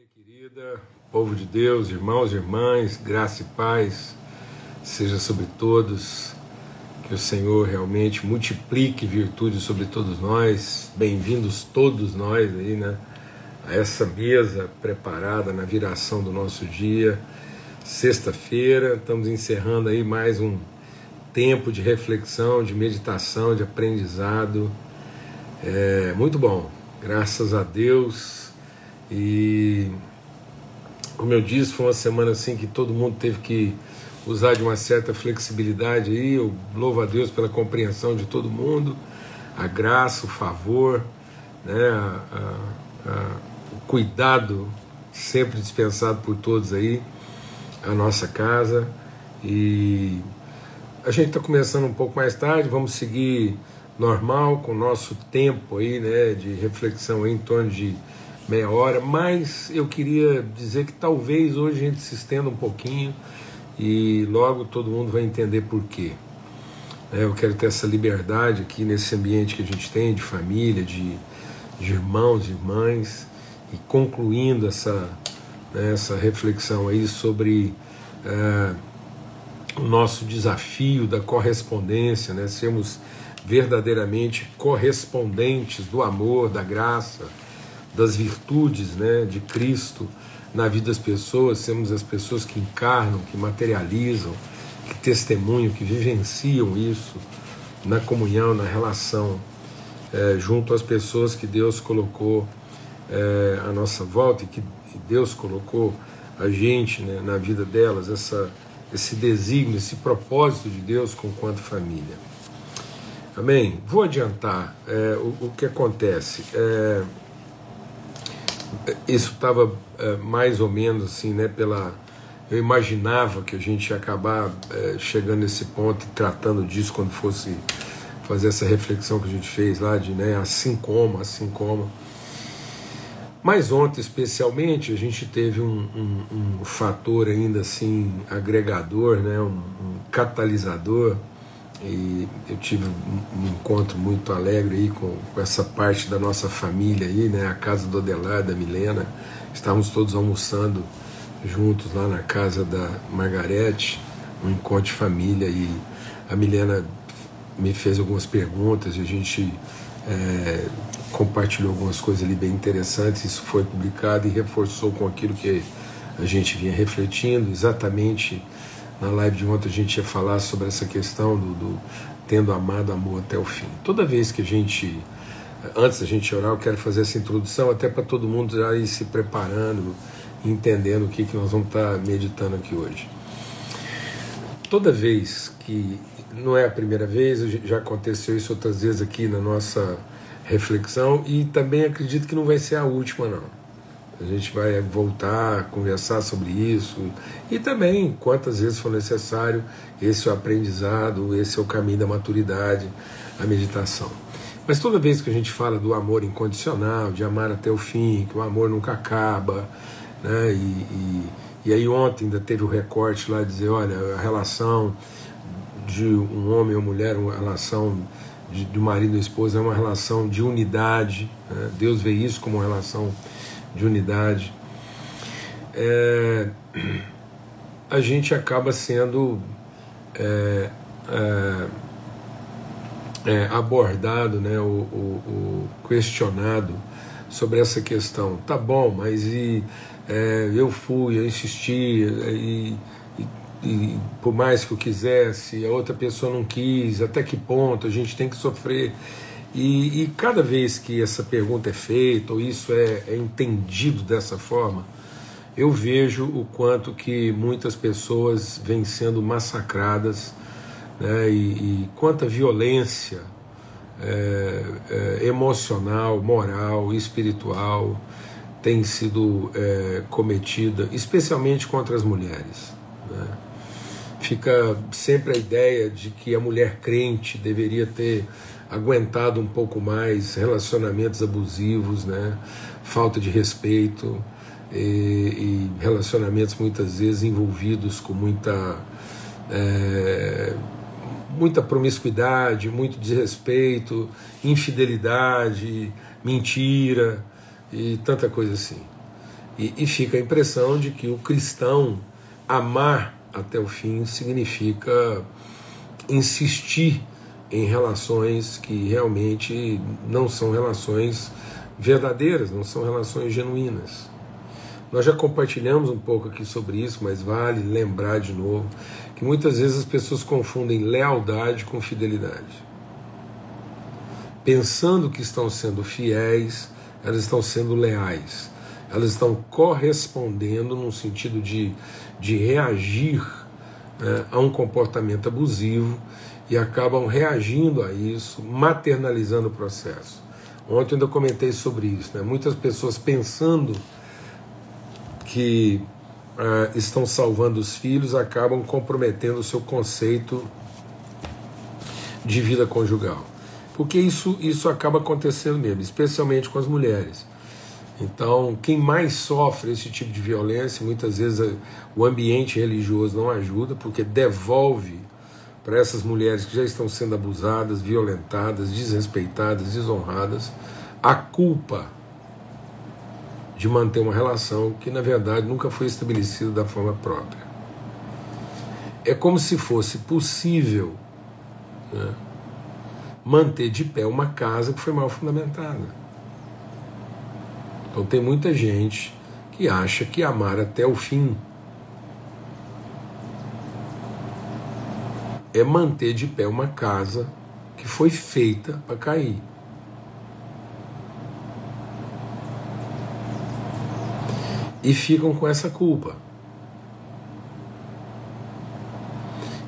Família querida, povo de Deus, irmãos e irmãs, graça e paz seja sobre todos. Que o Senhor realmente multiplique virtude sobre todos nós. Bem-vindos todos nós aí, né? A essa mesa preparada na viração do nosso dia. Sexta-feira, estamos encerrando aí mais um tempo de reflexão, de meditação, de aprendizado. É muito bom, graças a Deus. E como eu disse, foi uma semana assim que todo mundo teve que usar de uma certa flexibilidade aí. Eu louvo a Deus pela compreensão de todo mundo, a graça, o favor, né, a, a, a, o cuidado sempre dispensado por todos aí, a nossa casa. E a gente está começando um pouco mais tarde, vamos seguir normal com o nosso tempo aí, né, de reflexão em torno de meia hora, mas eu queria dizer que talvez hoje a gente se estenda um pouquinho e logo todo mundo vai entender por quê. É, eu quero ter essa liberdade aqui nesse ambiente que a gente tem de família, de, de irmãos e irmãs, e concluindo essa, né, essa reflexão aí sobre é, o nosso desafio da correspondência, né, sermos verdadeiramente correspondentes do amor, da graça, das virtudes né, de Cristo na vida das pessoas, sermos as pessoas que encarnam, que materializam, que testemunham, que vivenciam isso na comunhão, na relação, é, junto às pessoas que Deus colocou é, à nossa volta e que Deus colocou a gente né, na vida delas, essa, esse desígnio, esse propósito de Deus com quanto família. Amém? Vou adiantar é, o, o, que acontece. É, isso estava é, mais ou menos assim, né? Pela, eu imaginava que a gente ia acabar é, chegando nesse ponto tratando disso quando fosse fazer essa reflexão que a gente fez lá de né, assim como, assim como. Mas ontem, especialmente, a gente teve um, um, um fator ainda assim agregador, né, um, um catalisador e eu tive um, encontro muito alegre aí com, com, essa parte da nossa família aí, né? A casa do Adelar, da Milena. Estávamos todos almoçando juntos lá na casa da Margarete, um encontro de família e a Milena me fez algumas perguntas e a gente é, compartilhou algumas coisas ali bem interessantes. Isso foi publicado e reforçou com aquilo que a gente vinha refletindo, exatamente na live de ontem a gente ia falar sobre essa questão do, do tendo amado amor até o fim. Toda vez que a gente, antes da gente orar, eu quero fazer essa introdução até para todo mundo já ir se preparando, entendendo o que, que nós vamos estar meditando aqui hoje. Toda vez que, não é a primeira vez, já aconteceu isso outras vezes aqui na nossa reflexão e também acredito que não vai ser a última não a gente vai voltar a conversar sobre isso e também, quantas vezes for necessário, esse é o aprendizado, esse é o caminho da maturidade, a meditação. Mas toda vez que a gente fala do amor incondicional, de amar até o fim, que o amor nunca acaba, né? E, e, e aí ontem ainda teve o recorte lá de dizer, olha, a relação de um homem ou mulher, uma relação de, do marido e esposa é uma relação de unidade. Né? Deus vê isso como uma relação de unidade, é, a gente acaba sendo é, é, é abordado, né, o, o, o, questionado sobre essa questão. Tá bom, mas e, é, eu fui, eu insisti, e, e, e por mais que eu quisesse, a outra pessoa não quis, até que ponto a gente tem que sofrer e, e, cada vez que essa pergunta é feita, ou isso é, é entendido dessa forma, eu vejo o quanto que muitas pessoas vêm sendo massacradas né, e, e quanta violência é, é, emocional, moral, espiritual tem sido é, cometida, especialmente contra as mulheres. Né. Fica sempre a ideia de que a mulher crente deveria ter aguentado um pouco mais relacionamentos abusivos, né? falta de respeito e, e relacionamentos muitas vezes envolvidos com muita é, muita promiscuidade, muito desrespeito, infidelidade, mentira e tanta coisa assim. E, e fica a impressão de que o cristão amar até o fim significa insistir em relações que realmente não são relações verdadeiras, não são relações genuínas. Nós já compartilhamos um pouco aqui sobre isso, mas vale lembrar de novo que muitas vezes as pessoas confundem lealdade com fidelidade. Pensando que estão sendo fiéis, elas estão sendo leais. Elas estão correspondendo no sentido de, de reagir né, a um comportamento abusivo e acabam reagindo a isso, maternalizando o processo. Ontem ainda comentei sobre isso. Né? Muitas pessoas pensando que uh, estão salvando os filhos acabam comprometendo o seu conceito de vida conjugal. Porque isso, isso acaba acontecendo mesmo, especialmente com as mulheres. Então, quem mais sofre esse tipo de violência, muitas vezes o ambiente religioso não ajuda, porque devolve para essas mulheres que já estão sendo abusadas, violentadas, desrespeitadas, desonradas, a culpa de manter uma relação que na verdade nunca foi estabelecida da forma própria. É como se fosse possível né, manter de pé uma casa que foi mal fundamentada. Então tem muita gente que acha que amar até o fim é manter de pé uma casa que foi feita para cair. e ficam com essa culpa.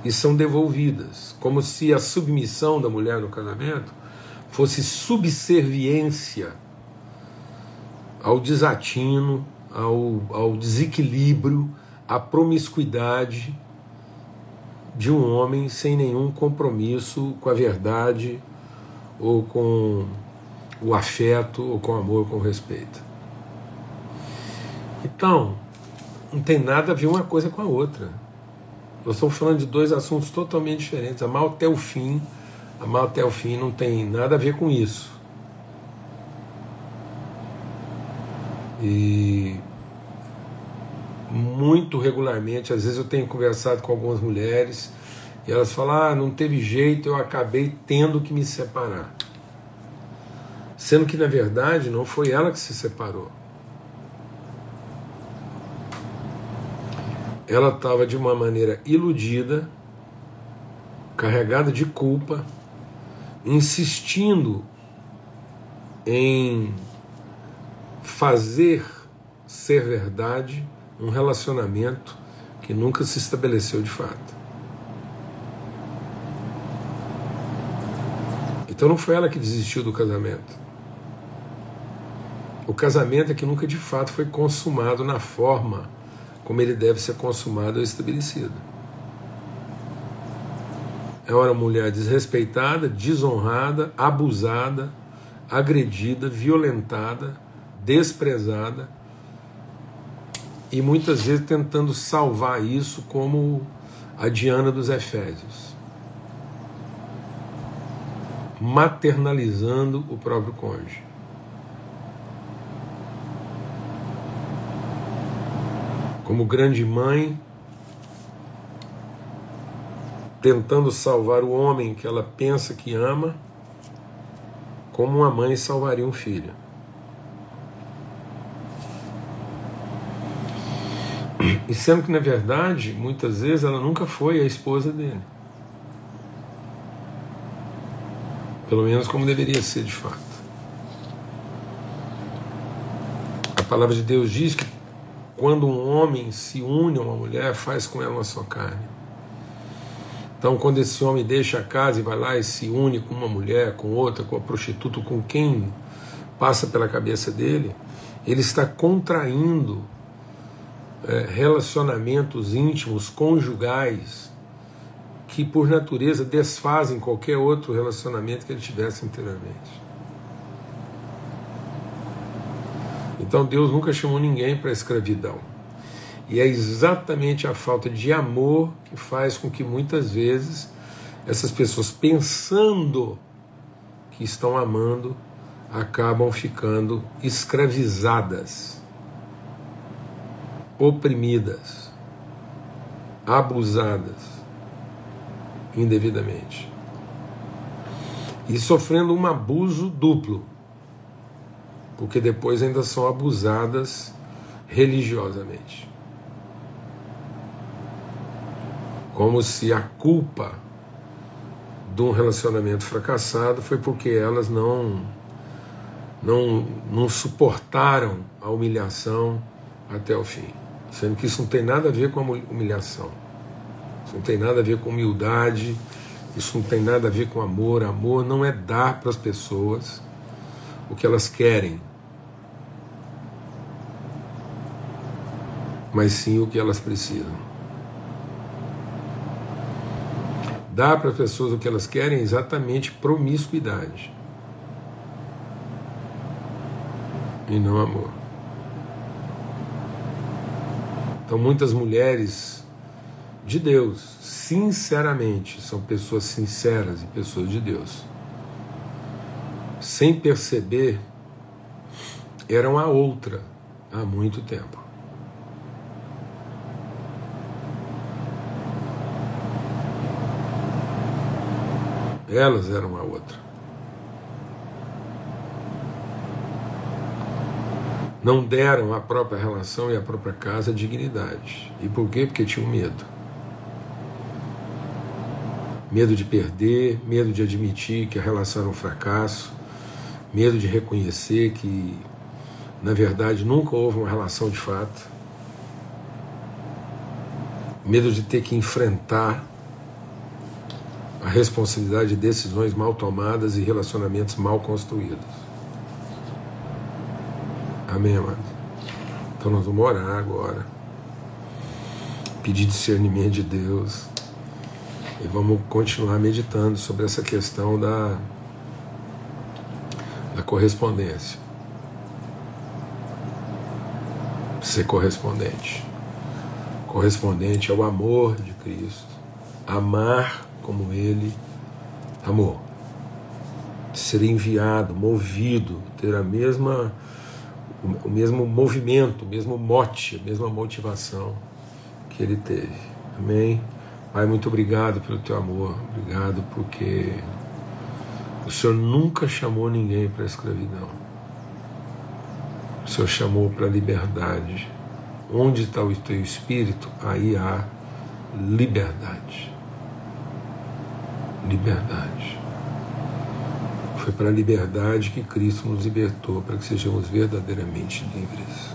E são devolvidas, como se a submissão da mulher no casamento fosse subserviência ao desatino, ao, ao desequilíbrio, à promiscuidade de um homem sem nenhum compromisso com a verdade, ou com o afeto, ou com o amor, com o respeito. Então, não tem nada a ver uma coisa com a outra. Nós estamos falando de dois assuntos totalmente diferentes. Amar até o fim, amar até o fim não tem nada a ver com isso. E muito regularmente, às vezes eu tenho conversado com algumas mulheres e elas falam: ah, não teve jeito, eu acabei tendo que me separar. Sendo que na verdade não foi ela que se separou. ela estava de uma maneira iludida, carregada de culpa, insistindo em fazer ser verdade um relacionamento que nunca se estabeleceu de fato. Então não foi ela que desistiu do casamento. O casamento é que nunca de fato foi consumado na forma como ele deve ser consumado ou estabelecido. É uma mulher desrespeitada, desonrada, abusada, agredida, violentada, desprezada e muitas vezes tentando salvar isso como a Diana dos Efésios, maternalizando o próprio cônjuge. como grande mãe, tentando salvar o homem que ela pensa que ama, como uma mãe salvaria um filho. E sendo que, na verdade, muitas vezes ela nunca foi a esposa dele. Pelo menos como deveria ser de fato. A palavra de Deus diz que quando um homem se une a uma mulher, faz com ela uma só carne. Então, quando esse homem deixa a casa e vai lá e se une com uma mulher, com outra, com a prostituta, com quem passa pela cabeça dele, ele está contraindo relacionamentos íntimos, conjugais, que por natureza desfazem qualquer outro relacionamento que ele tivesse anteriormente. Então Deus nunca chamou ninguém para a escravidão. E é exatamente a falta de amor que faz com que muitas vezes essas pessoas, pensando que estão amando, acabam ficando escravizadas oprimidas, abusadas indevidamente e sofrendo um abuso duplo, porque depois ainda são abusadas religiosamente. Como se a culpa de um relacionamento fracassado foi porque elas não não, não suportaram a humilhação até o fim. Sendo que isso não tem nada a ver com a humilhação. Isso não tem nada a ver com humildade, isso não tem nada a ver com amor. Amor não é dar para as pessoas o que elas querem, mas sim o que elas precisam. Dar para as pessoas o que elas querem é exatamente promiscuidade e não amor. Então, muitas mulheres de Deus, sinceramente, são pessoas sinceras e pessoas de Deus, sem perceber, eram a outra há muito tempo. Elas eram a outra. Não deram à própria relação e à própria casa dignidade. E por quê? Porque tinham medo. Medo de perder, medo de admitir que a relação era um fracasso, medo de reconhecer que, na verdade, nunca houve uma relação de fato, medo de ter que enfrentar a responsabilidade de decisões mal tomadas e relacionamentos mal construídos. Amém, amado? Então nós vamos orar agora, pedir discernimento de Deus e vamos continuar meditando sobre essa questão da, da correspondência. Ser correspondente. Correspondente ao amor de Cristo. Amar como ele amou. Ser enviado, movido, ter a mesma o mesmo movimento, o mesmo mote, a mesma motivação que ele teve. Amém. Pai, muito obrigado pelo teu amor. Obrigado porque o Senhor nunca chamou ninguém para a escravidão. O Senhor chamou para a liberdade. Onde está o teu espírito, aí há liberdade liberdade. Foi para a liberdade que Cristo nos libertou, para que sejamos verdadeiramente livres.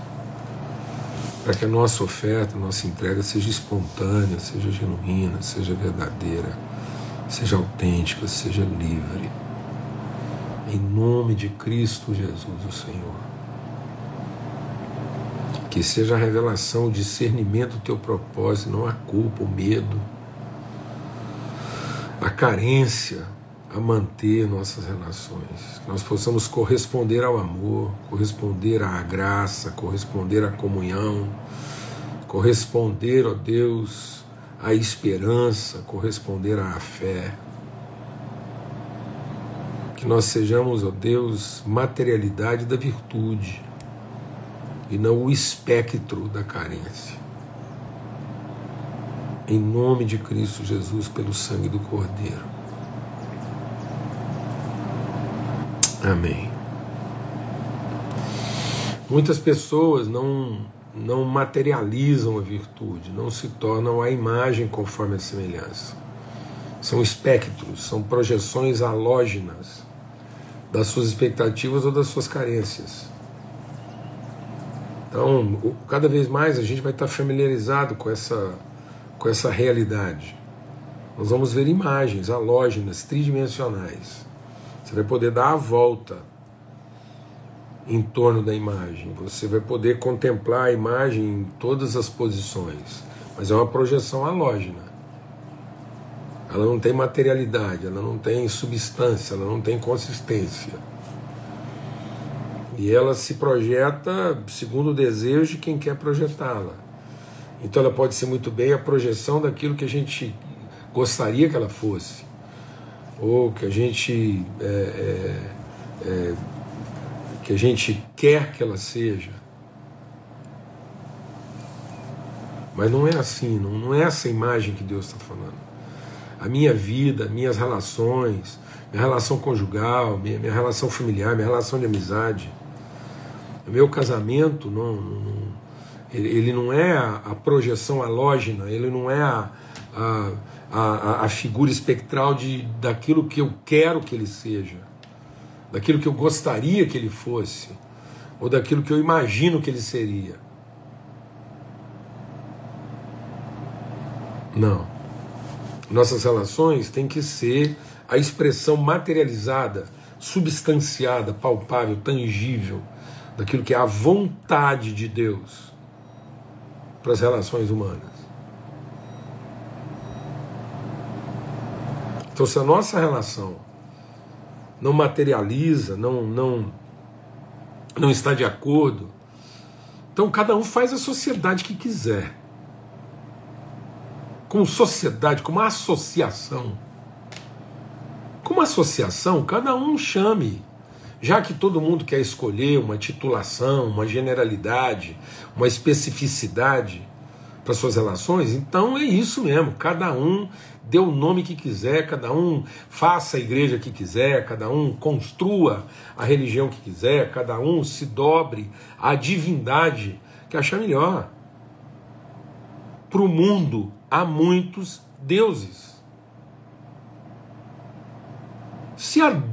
Para que a nossa oferta, a nossa entrega seja espontânea, seja genuína, seja verdadeira, seja autêntica, seja livre. Em nome de Cristo Jesus, o Senhor. Que seja a revelação, o discernimento do teu propósito, não a culpa, o medo a carência a manter nossas relações, que nós possamos corresponder ao amor, corresponder à graça, corresponder à comunhão, corresponder, ó Deus, à esperança, corresponder à fé. Que nós sejamos, ó Deus, materialidade da virtude e não o espectro da carência em nome de Cristo Jesus, pelo sangue do Cordeiro. Amém. Muitas pessoas não, não materializam a virtude, não se tornam a imagem conforme a semelhança. São espectros, são projeções halógenas das suas expectativas ou das suas carências. Então, cada vez mais a gente vai estar familiarizado com essa com essa realidade. Nós vamos ver imagens halógenas, tridimensionais. Você vai poder dar a volta em torno da imagem. Você vai poder contemplar a imagem em todas as posições. Mas é uma projeção halógena. Ela não tem materialidade, ela não tem substância, ela não tem consistência. E ela se projeta segundo o desejo de quem quer projetá-la. Então ela pode ser muito bem a projeção daquilo que a gente gostaria que ela fosse, ou que a gente é, é, é, que a gente quer que ela seja. Mas não é assim, não, não é essa imagem que Deus está falando. A minha vida, minhas relações, minha relação conjugal, minha, minha relação familiar, minha relação de amizade, o meu casamento, não, não ele, não é a, a, projeção halógena, ele não é a, a, a, a figura espectral de, daquilo que eu quero que ele seja, daquilo que eu gostaria que ele fosse, ou daquilo que eu imagino que ele seria. Não. Nossas relações têm que ser a expressão materializada, substanciada, palpável, tangível daquilo que é a vontade de Deus para as relações humanas. Então, se a nossa relação não materializa, não, não, não está de acordo, então cada um faz a sociedade que quiser como sociedade, como associação. Como associação, cada um chame. Já que todo mundo quer escolher uma titulação, uma generalidade, uma especificidade para suas relações, então é isso mesmo. Cada um dê o nome que quiser, cada um faça a igreja que quiser, cada um construa a religião que quiser, cada um se dobre à divindade que achar melhor. Para o mundo há muitos deuses. Se há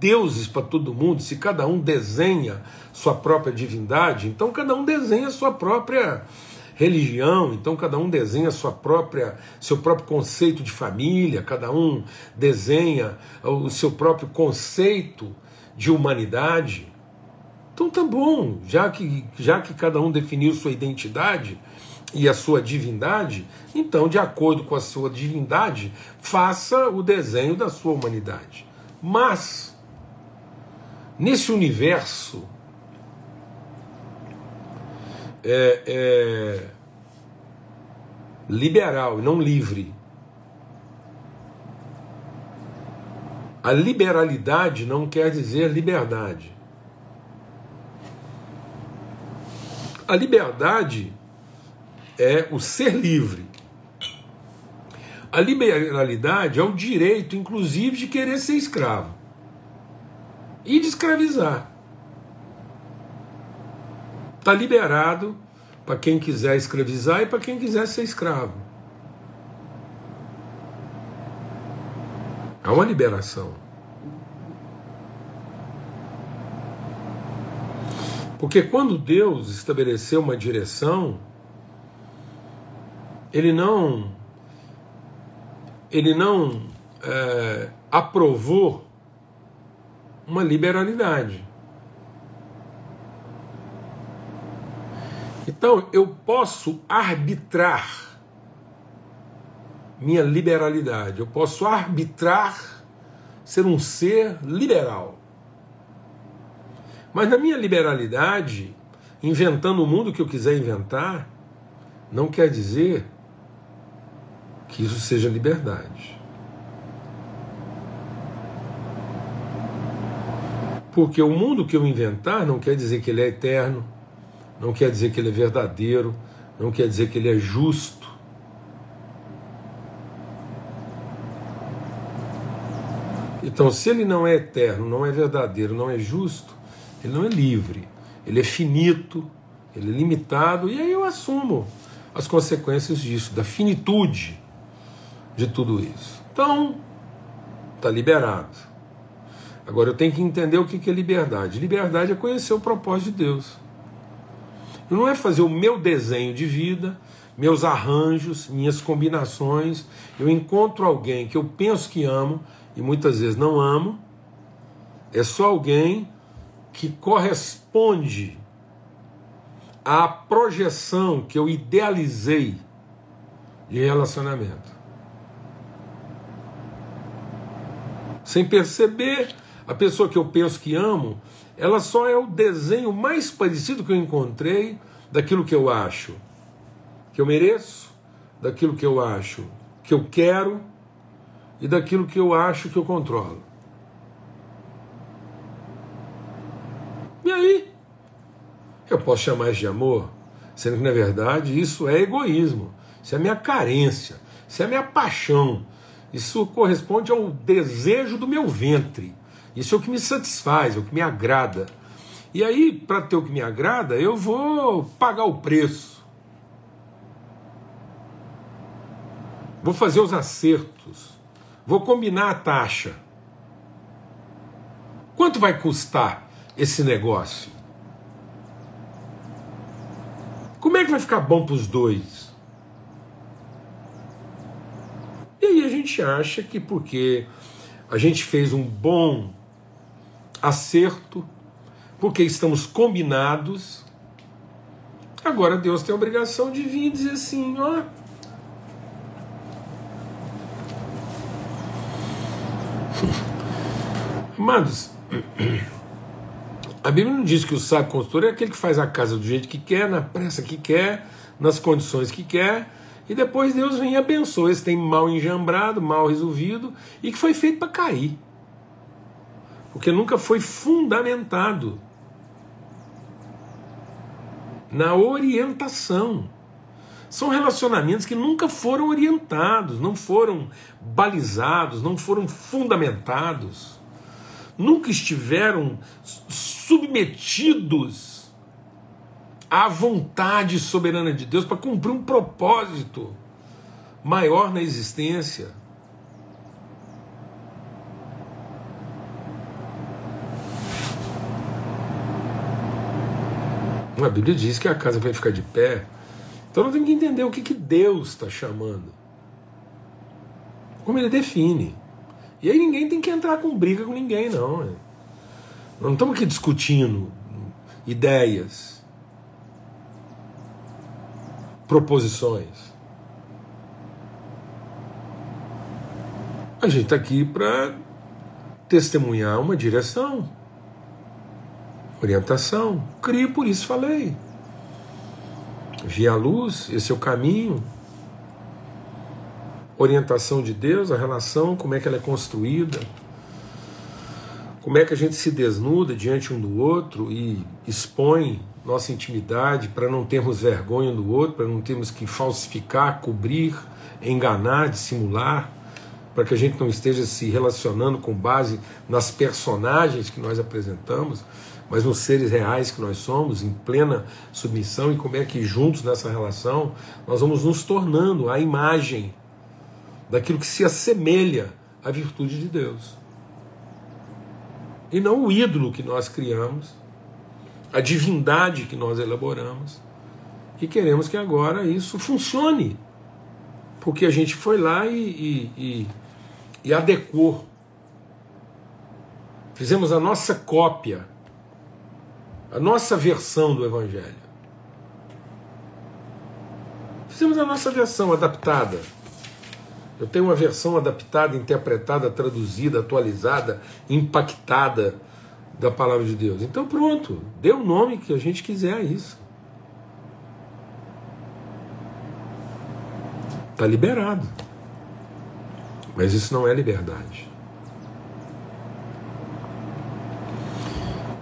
deuses para todo mundo, se cada um desenha sua própria divindade, então cada um desenha sua própria religião, então cada um desenha sua própria seu próprio conceito de família, cada um desenha o seu próprio conceito de humanidade. Então tá bom, já que já que cada um definiu sua identidade, e a sua divindade, então, de acordo com a sua divindade, faça o desenho da sua humanidade. Mas, nesse universo é, é, liberal e não livre, a liberalidade não quer dizer liberdade. A liberdade é o ser livre. A liberalidade é o direito, inclusive, de querer ser escravo e de escravizar. Está liberado para quem quiser escravizar e para quem quiser ser escravo. Há uma liberação. Porque quando Deus estabeleceu uma direção, ele não ele não é, aprovou uma liberalidade. Então eu posso arbitrar minha liberalidade, eu posso arbitrar ser um ser liberal. Mas na minha liberalidade, inventando o mundo que eu quiser inventar, não quer dizer que isso seja liberdade. Porque o mundo que eu inventar não quer dizer que ele é eterno, não quer dizer que ele é verdadeiro, não quer dizer que ele é justo. Então, se ele não é eterno, não é verdadeiro, não é justo, ele não é livre, ele é finito, ele é limitado, e aí eu assumo as consequências disso, da finitude de tudo isso. Então, está liberado. Agora eu tenho que entender o que é liberdade. Liberdade é conhecer o propósito de Deus. Não é fazer o meu desenho de vida, meus arranjos, minhas combinações. Eu encontro alguém que eu penso que amo e muitas vezes não amo. É só alguém que corresponde à projeção que eu idealizei de relacionamento. Sem perceber, a pessoa que eu penso que amo, ela só é o desenho mais parecido que eu encontrei daquilo que eu acho que eu mereço, daquilo que eu acho que eu quero e daquilo que eu acho que eu controlo. E aí? Eu posso chamar isso de amor? Sendo que, na verdade, isso é egoísmo, isso é minha carência, isso é minha paixão, isso corresponde ao desejo do meu ventre, isso é o que me satisfaz, é o que me agrada. E aí, para ter o que me agrada, eu vou pagar o preço. Vou fazer os acertos. Vou combinar a taxa. Quanto vai custar esse negócio? Como é que vai ficar bom para os dois? E aí a gente acha que porque a gente fez um bom acerto, porque estamos combinados, agora Deus tem a obrigação de vir e dizer assim: ó. Amados, a Bíblia não diz que o sábio construtor é aquele que faz a casa do jeito que quer, na pressa que quer, nas condições que quer, e depois Deus vem e abençoa. Esse tem mal enjambrado, mal resolvido e que foi feito para cair. Porque nunca foi fundamentado na orientação. São relacionamentos que nunca foram orientados, não foram balizados, não foram fundamentados nunca estiveram submetidos à vontade soberana de Deus para cumprir um propósito maior na existência. A Bíblia diz que a casa vai ficar de pé. Então nós temos que entender o que, que Deus está chamando. Como ele define. E aí ninguém tem que entrar com briga com ninguém, não. Nós não estamos aqui discutindo ideias, proposições. A gente está aqui para testemunhar uma direção, orientação. Crie, por isso falei. Vi a luz, esse é o caminho, orientação de Deus, a relação, como é que ela é construída, como é que a gente se desnuda diante um do outro e expõe nossa intimidade para não termos vergonha do outro, para não termos que falsificar, cobrir, enganar, dissimular, para que a gente não esteja se relacionando com base nas personagens que nós apresentamos, mas nos seres reais que nós somos, em plena submissão, e como é que juntos nessa relação nós vamos nos tornando a imagem daquilo que se assemelha à virtude de Deus. E não o ídolo que nós criamos, a divindade que nós elaboramos, e queremos que agora isso funcione. Porque a gente foi lá e, e, e, e adequou. Fizemos a nossa cópia, a nossa versão do Evangelho. Fizemos a nossa versão adaptada eu tenho uma versão adaptada, interpretada, traduzida, atualizada, impactada da palavra de Deus. Então pronto, dê o nome que a gente quiser a isso. Está liberado. Mas isso não é liberdade.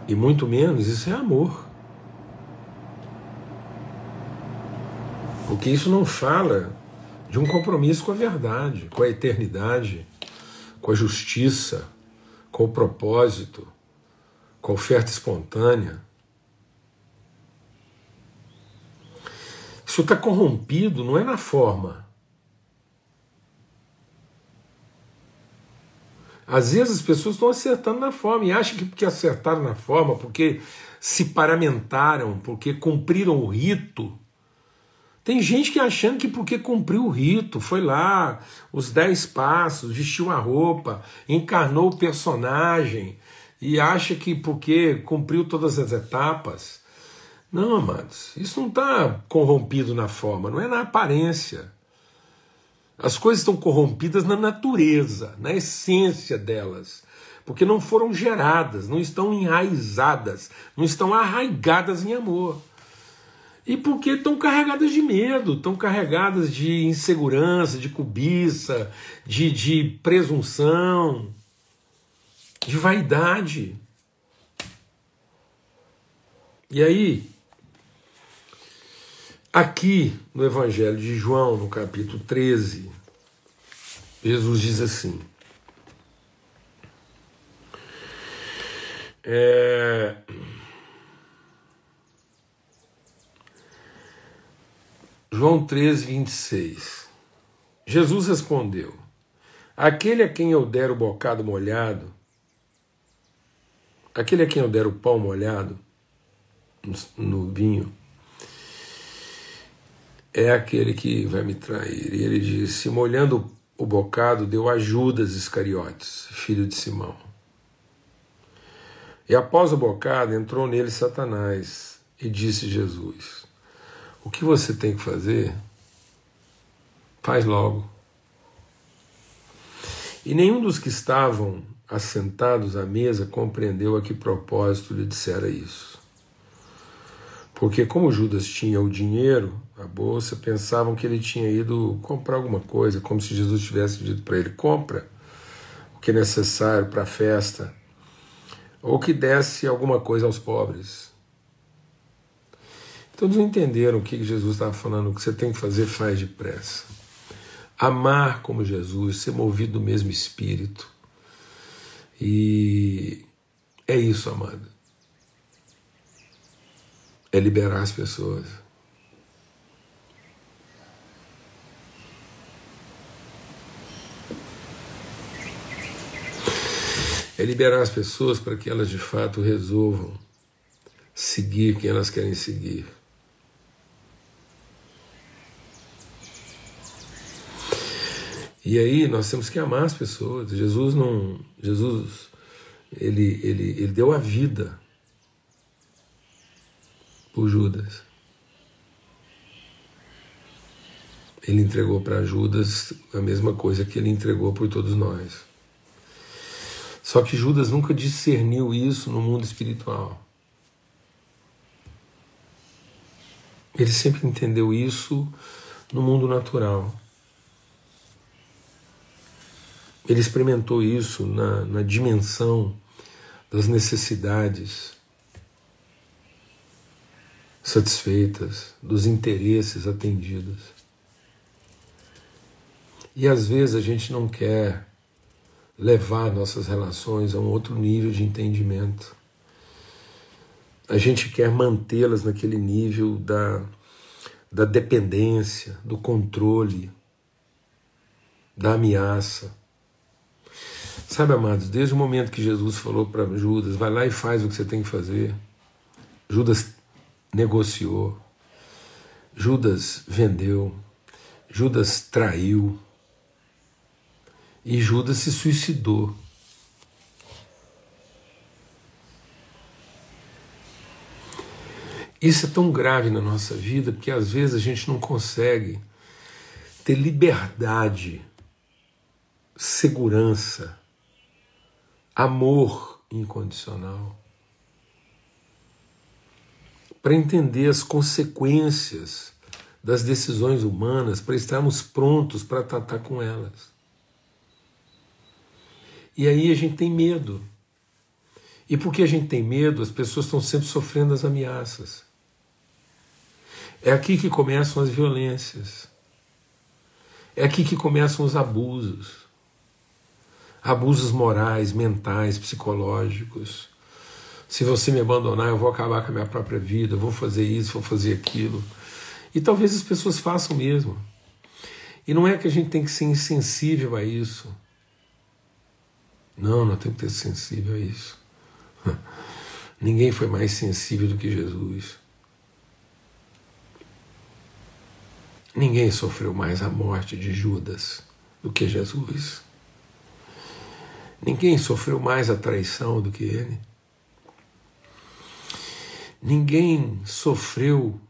E muito menos isso é amor. Porque isso não fala de um compromisso com a verdade, com a eternidade, com a justiça, com o propósito, com a oferta espontânea. Isso está corrompido, não é na forma. Às vezes as pessoas estão acertando na forma e acham que porque acertaram na forma, porque se paramentaram, porque cumpriram o rito, tem gente que achando que porque cumpriu o rito, foi lá, os dez passos, vestiu a roupa, encarnou o personagem e acha que porque cumpriu todas as etapas. Não, amados, isso não está corrompido na forma, não é na aparência. As coisas estão corrompidas na natureza, na essência delas, porque não foram geradas, não estão enraizadas, não estão arraigadas em amor e porque estão carregadas de medo, estão carregadas de insegurança, de cobiça, de, de presunção, de vaidade. E aí, Aqui no Evangelho de João, no capítulo 13, Jesus diz assim: é, João 13, 26. Jesus respondeu: Aquele a quem eu der o bocado molhado, aquele a quem eu der o pão molhado no, vinho, é aquele que vai me trair. E ele disse: molhando o bocado, deu a Iscariotes, filho de Simão. E após o bocado, entrou nele Satanás e disse Jesus: o que você tem que fazer, faz logo. E nenhum dos que estavam assentados à mesa compreendeu a que propósito lhe dissera isso. Porque, como Judas tinha o dinheiro, a bolsa, pensavam que ele tinha ido comprar alguma coisa, como se Jesus tivesse dito para ele: compra o que é necessário para a festa, ou que desse alguma coisa aos pobres. Todos entenderam o que Jesus estava falando, o que você tem que fazer, faz depressa. Amar como Jesus, ser movido do mesmo espírito. E é isso, amado. É liberar as pessoas. É liberar as pessoas para que elas de fato resolvam seguir quem elas querem seguir. E aí nós temos que amar as pessoas. Jesus não, Jesus ele, ele, ele deu a vida por Judas. Ele entregou para Judas a mesma coisa que ele entregou por todos nós. Só que Judas nunca discerniu isso no mundo espiritual. Ele sempre entendeu isso no mundo natural. Ele experimentou isso na, na dimensão das necessidades satisfeitas, dos interesses atendidos. E às vezes a gente não quer levar nossas relações a um outro nível de entendimento. A gente quer mantê-las naquele nível da, da dependência, do controle, da ameaça. Sabe, amados, desde o momento que Jesus falou para Judas, vai lá e faz o que você tem que fazer, Judas negociou, Judas vendeu, Judas traiu e Judas se suicidou. Isso é tão grave na nossa vida porque às vezes a gente não consegue ter liberdade, segurança amor incondicional, para entender as consequências das decisões humanas, para estarmos prontos para tratar com elas. E aí a gente tem medo. E porque a gente tem medo, as pessoas estão sempre sofrendo as ameaças. É aqui que começam as violências. É aqui que começam os abusos abusos morais, mentais, psicológicos. Se você me abandonar, eu vou acabar com a minha própria vida, vou fazer isso, vou fazer aquilo. E talvez as pessoas façam mesmo. E não é que a gente tem que ser insensível a isso. Não, não tem que ser sensível a isso. Ninguém foi mais sensível do que Jesus. Ninguém sofreu mais a morte de Judas do que Jesus. Ninguém sofreu mais a traição do que ele. Ninguém sofreu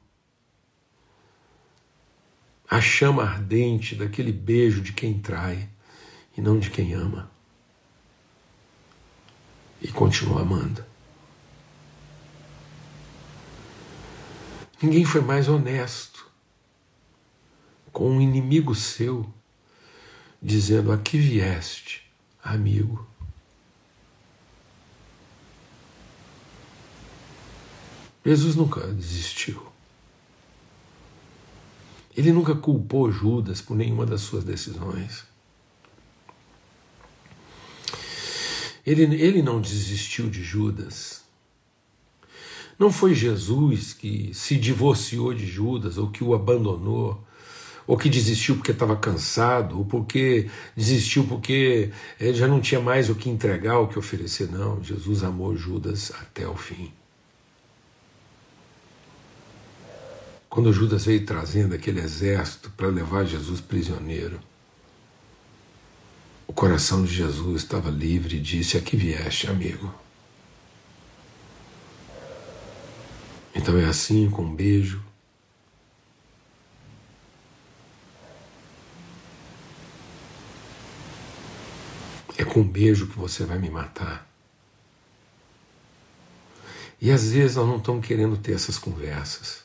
a chama ardente daquele beijo de quem trai e não de quem ama. E continua amando. Ninguém foi mais honesto com um inimigo seu, dizendo: Aqui vieste amigo. Jesus nunca desistiu. Ele nunca culpou Judas por nenhuma das suas decisões. Ele, ele não desistiu de Judas. Não foi Jesus que se divorciou de Judas, ou que o abandonou, ou que desistiu porque estava cansado, ou porque desistiu porque ele já não tinha mais o que entregar, o que oferecer. Não, Jesus amou Judas até o fim. Quando Judas veio trazendo aquele exército para levar Jesus prisioneiro, o coração de Jesus estava livre e disse: Aqui vieste, amigo. Então é assim, com um beijo. É com um beijo que você vai me matar. E às vezes nós não estamos querendo ter essas conversas.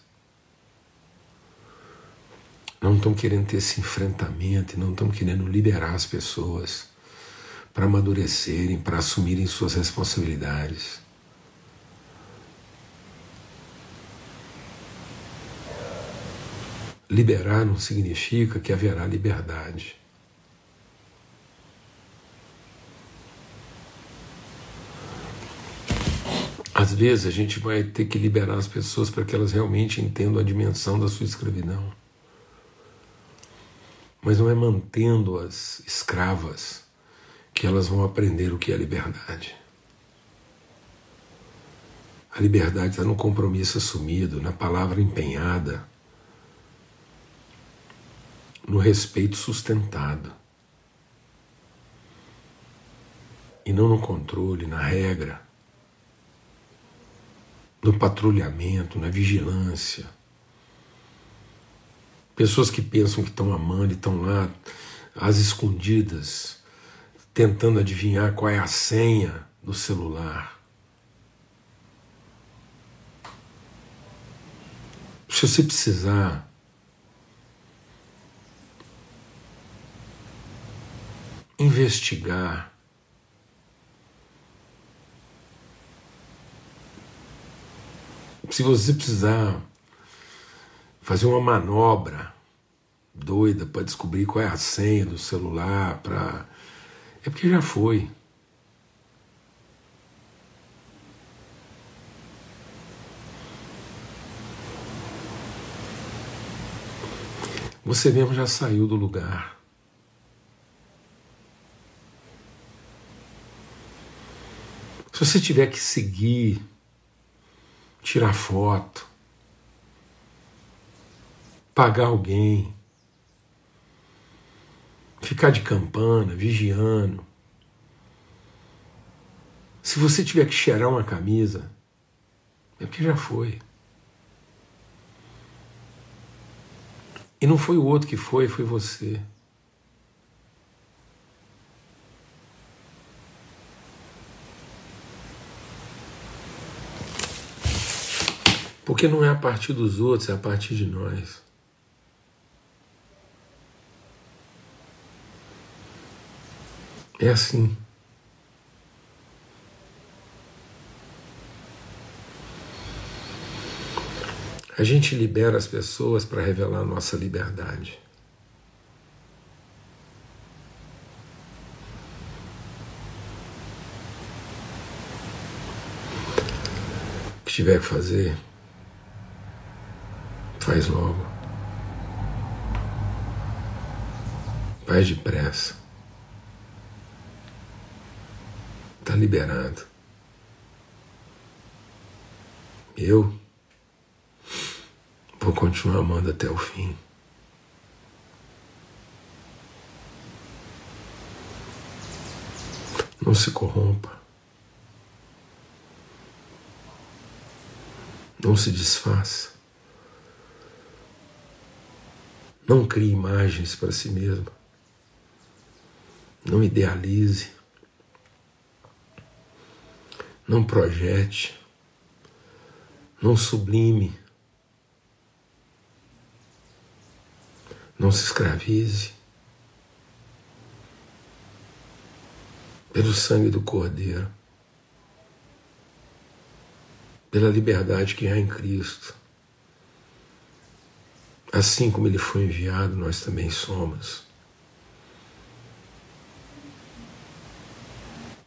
Não estamos querendo ter esse enfrentamento não estamos querendo liberar as pessoas para amadurecerem, para assumirem suas responsabilidades. Liberar não significa que haverá liberdade. Às vezes a gente vai ter que liberar as pessoas para que elas realmente entendam a dimensão da sua escravidão mas não é mantendo-as escravas que elas vão aprender o que é liberdade. A liberdade está no compromisso assumido, na palavra empenhada, no respeito sustentado. E não no controle, na regra, no patrulhamento, na vigilância Pessoas que pensam que estão amando e estão lá, às escondidas, tentando adivinhar qual é a senha do celular. Se você precisar investigar se você precisar fazer uma manobra doida para descobrir qual é a senha do celular, para é porque já foi. Você mesmo já saiu do lugar. Se você tiver que seguir, tirar foto, pagar alguém, ficar de campana, vigiando. Se você tiver que cheirar uma camisa, é porque já foi. E não foi o outro que foi, foi você. Porque não é a partir dos outros, é a partir de nós. É assim. A gente libera as pessoas para revelar nossa liberdade. O que tiver que fazer, faz logo. Faz depressa. Está liberado. Eu vou continuar amando até o fim. Não se corrompa. Não se desfaça. Não crie imagens para si mesmo. Não idealize. Não projete, não sublime, não se escravize. Pelo sangue do Cordeiro, pela liberdade que há em Cristo, Assim como ele foi enviado, nós também somos.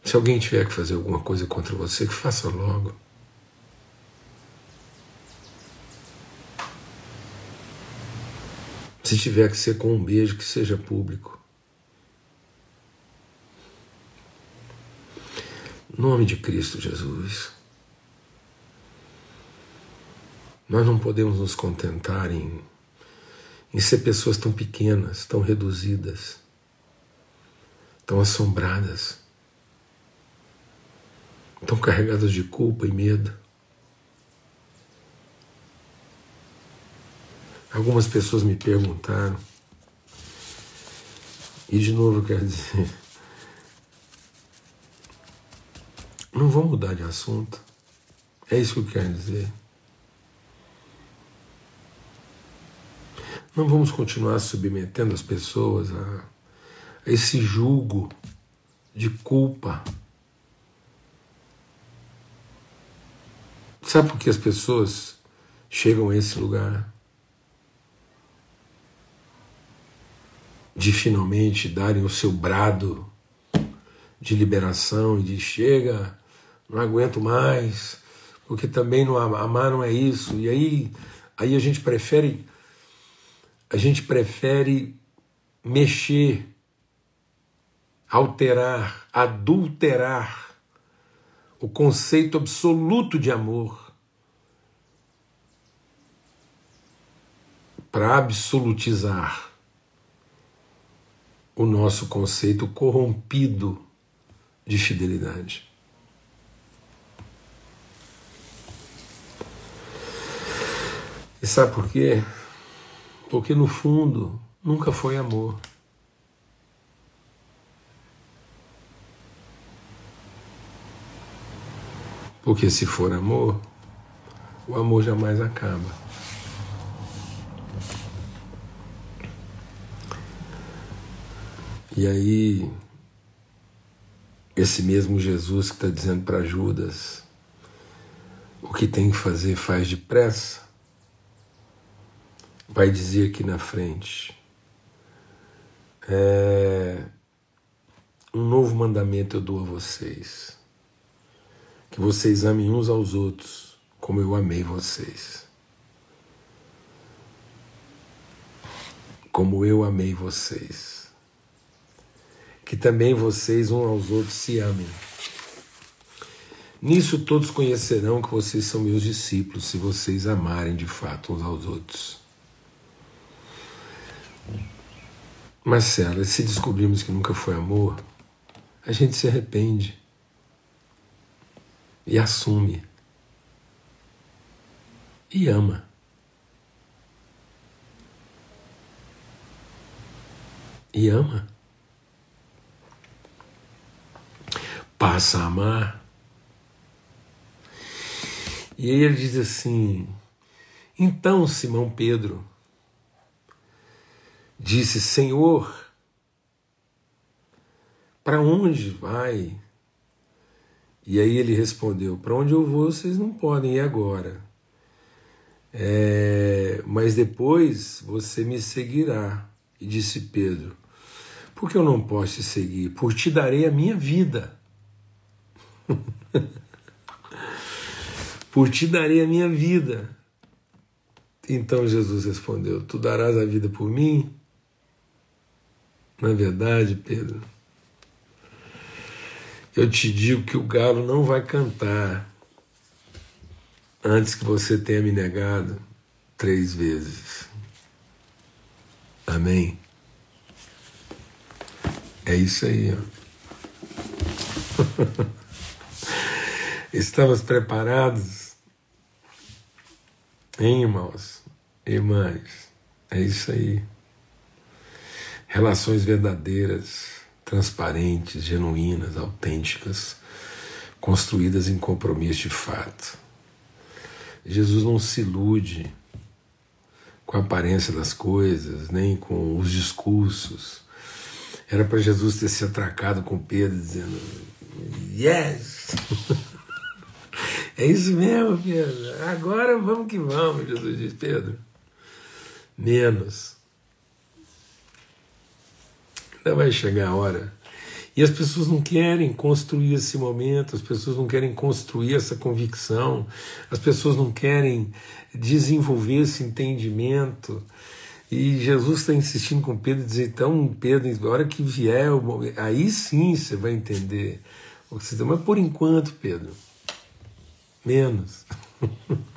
Se alguém tiver que fazer alguma coisa contra você, que faça logo. Se tiver que ser com um beijo, que seja público. nome de Cristo Jesus. Nós não podemos nos contentar em, em ser pessoas tão pequenas, tão reduzidas, tão assombradas, tão carregadas de culpa e medo. Algumas pessoas me perguntaram, e de novo eu quero dizer, Não vou mudar de assunto. É isso que eu quero dizer. Não vamos continuar submetendo as pessoas a, a esse julgo de culpa. Sabe por que as pessoas chegam a esse lugar? De finalmente darem o seu brado de liberação e de chega, não aguento mais, porque também não amar não é isso. E aí, aí a gente prefere a gente prefere mexer, alterar, adulterar o conceito absoluto de amor para absolutizar o nosso conceito corrompido de fidelidade. E sabe por quê? Porque no fundo nunca foi amor. Porque se for amor, o amor jamais acaba. E aí, esse mesmo Jesus que está dizendo para Judas: o que tem que fazer, faz depressa vai dizer aqui na frente: é, um novo mandamento eu dou a vocês, que vocês amem uns aos outros, como eu amei vocês. Como eu amei vocês. Que também vocês uns aos outros se amem. Nisso todos conhecerão que vocês são meus discípulos, se vocês amarem de fato uns aos outros. Marcela, se descobrirmos que nunca foi amor, a gente se arrepende e assume e ama. E ama. Passa a amar. E aí ele diz assim: então, Simão Pedro, disse: Senhor, para onde vai? E aí ele respondeu: Para onde eu vou, vocês não podem ir agora. É, mas depois você me seguirá. E disse Pedro: Por que eu não posso te seguir? Por te darei a minha vida. Por te darei a minha vida. Então Jesus respondeu: Tu darás a vida por mim? Na é verdade, Pedro, eu te digo que o galo não vai cantar antes que você tenha me negado três vezes. Amém? É isso aí. Ó. Estamos preparados? Hein, irmãos? Irmãs? É isso aí. Relações verdadeiras, transparentes, genuínas, autênticas, construídas em compromisso de fato. Jesus não se ilude com a aparência das coisas, nem com os discursos. Era para Jesus ter se atracado com Pedro, dizendo: Yes! é isso mesmo, Pedro. Agora vamos que vamos, Jesus diz: Pedro, Menos. Ainda vai chegar a hora. E as pessoas não querem construir esse momento, as pessoas não querem construir essa convicção, as pessoas não querem desenvolver esse entendimento. E Jesus está insistindo com Pedro, dizer, então, Pedro, a hora que vier, aí sim você vai entender. Mas por enquanto, Pedro, menos.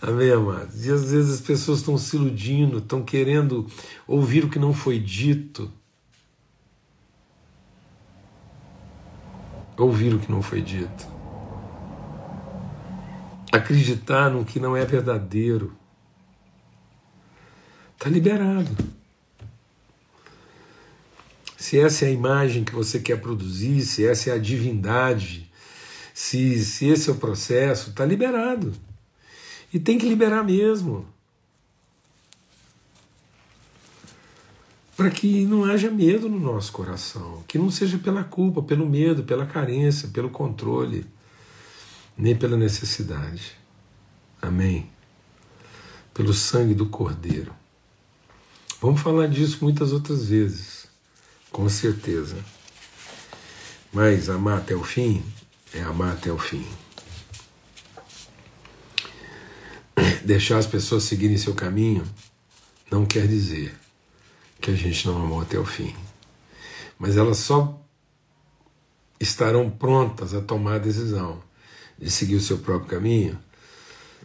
Amém, amados? E às vezes as pessoas estão se iludindo, estão querendo ouvir o que não foi dito. Ouvir o que não foi dito. Acreditar no que não é verdadeiro. Está liberado. Se essa é a imagem que você quer produzir, se essa é a divindade, se, se esse é o processo, está liberado. E tem que liberar mesmo. Para que não haja medo no nosso coração, que não seja pela culpa, pelo medo, pela carência, pelo controle, nem pela necessidade. Amém? Pelo sangue do Cordeiro. Vamos falar disso muitas outras vezes, com certeza. Mas amar até o fim é amar até o fim. deixar as pessoas seguirem seu caminho não quer dizer que a gente não amou até o fim. Mas elas só estarão prontas a tomar a decisão de seguir o seu próprio caminho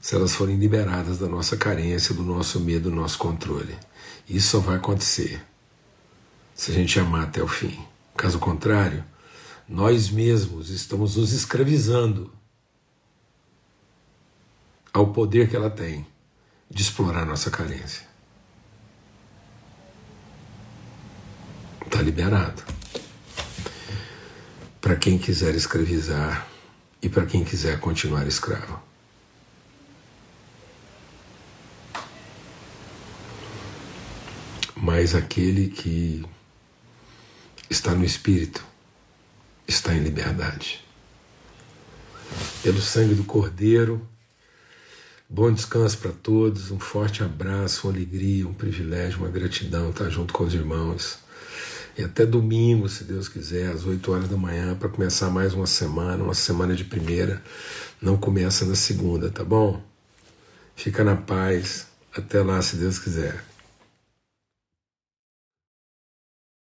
se elas forem liberadas da nossa carência, do nosso medo, do nosso controle. Isso só vai acontecer se a gente amar até o fim. Caso contrário, nós mesmos estamos nos escravizando ao poder que ela tem de explorar nossa carência. Está liberado. Para quem quiser escravizar e para quem quiser continuar escravo. Mas aquele que está no Espírito está em liberdade. Pelo sangue do Cordeiro, Bom descanso para todos, um forte abraço, uma alegria, um privilégio, uma gratidão estar junto com os irmãos. E até domingo, se Deus quiser, às 8 horas da manhã, para começar mais uma semana, uma semana de primeira. Não começa na segunda, tá bom? Fica na paz. Até lá, se Deus quiser.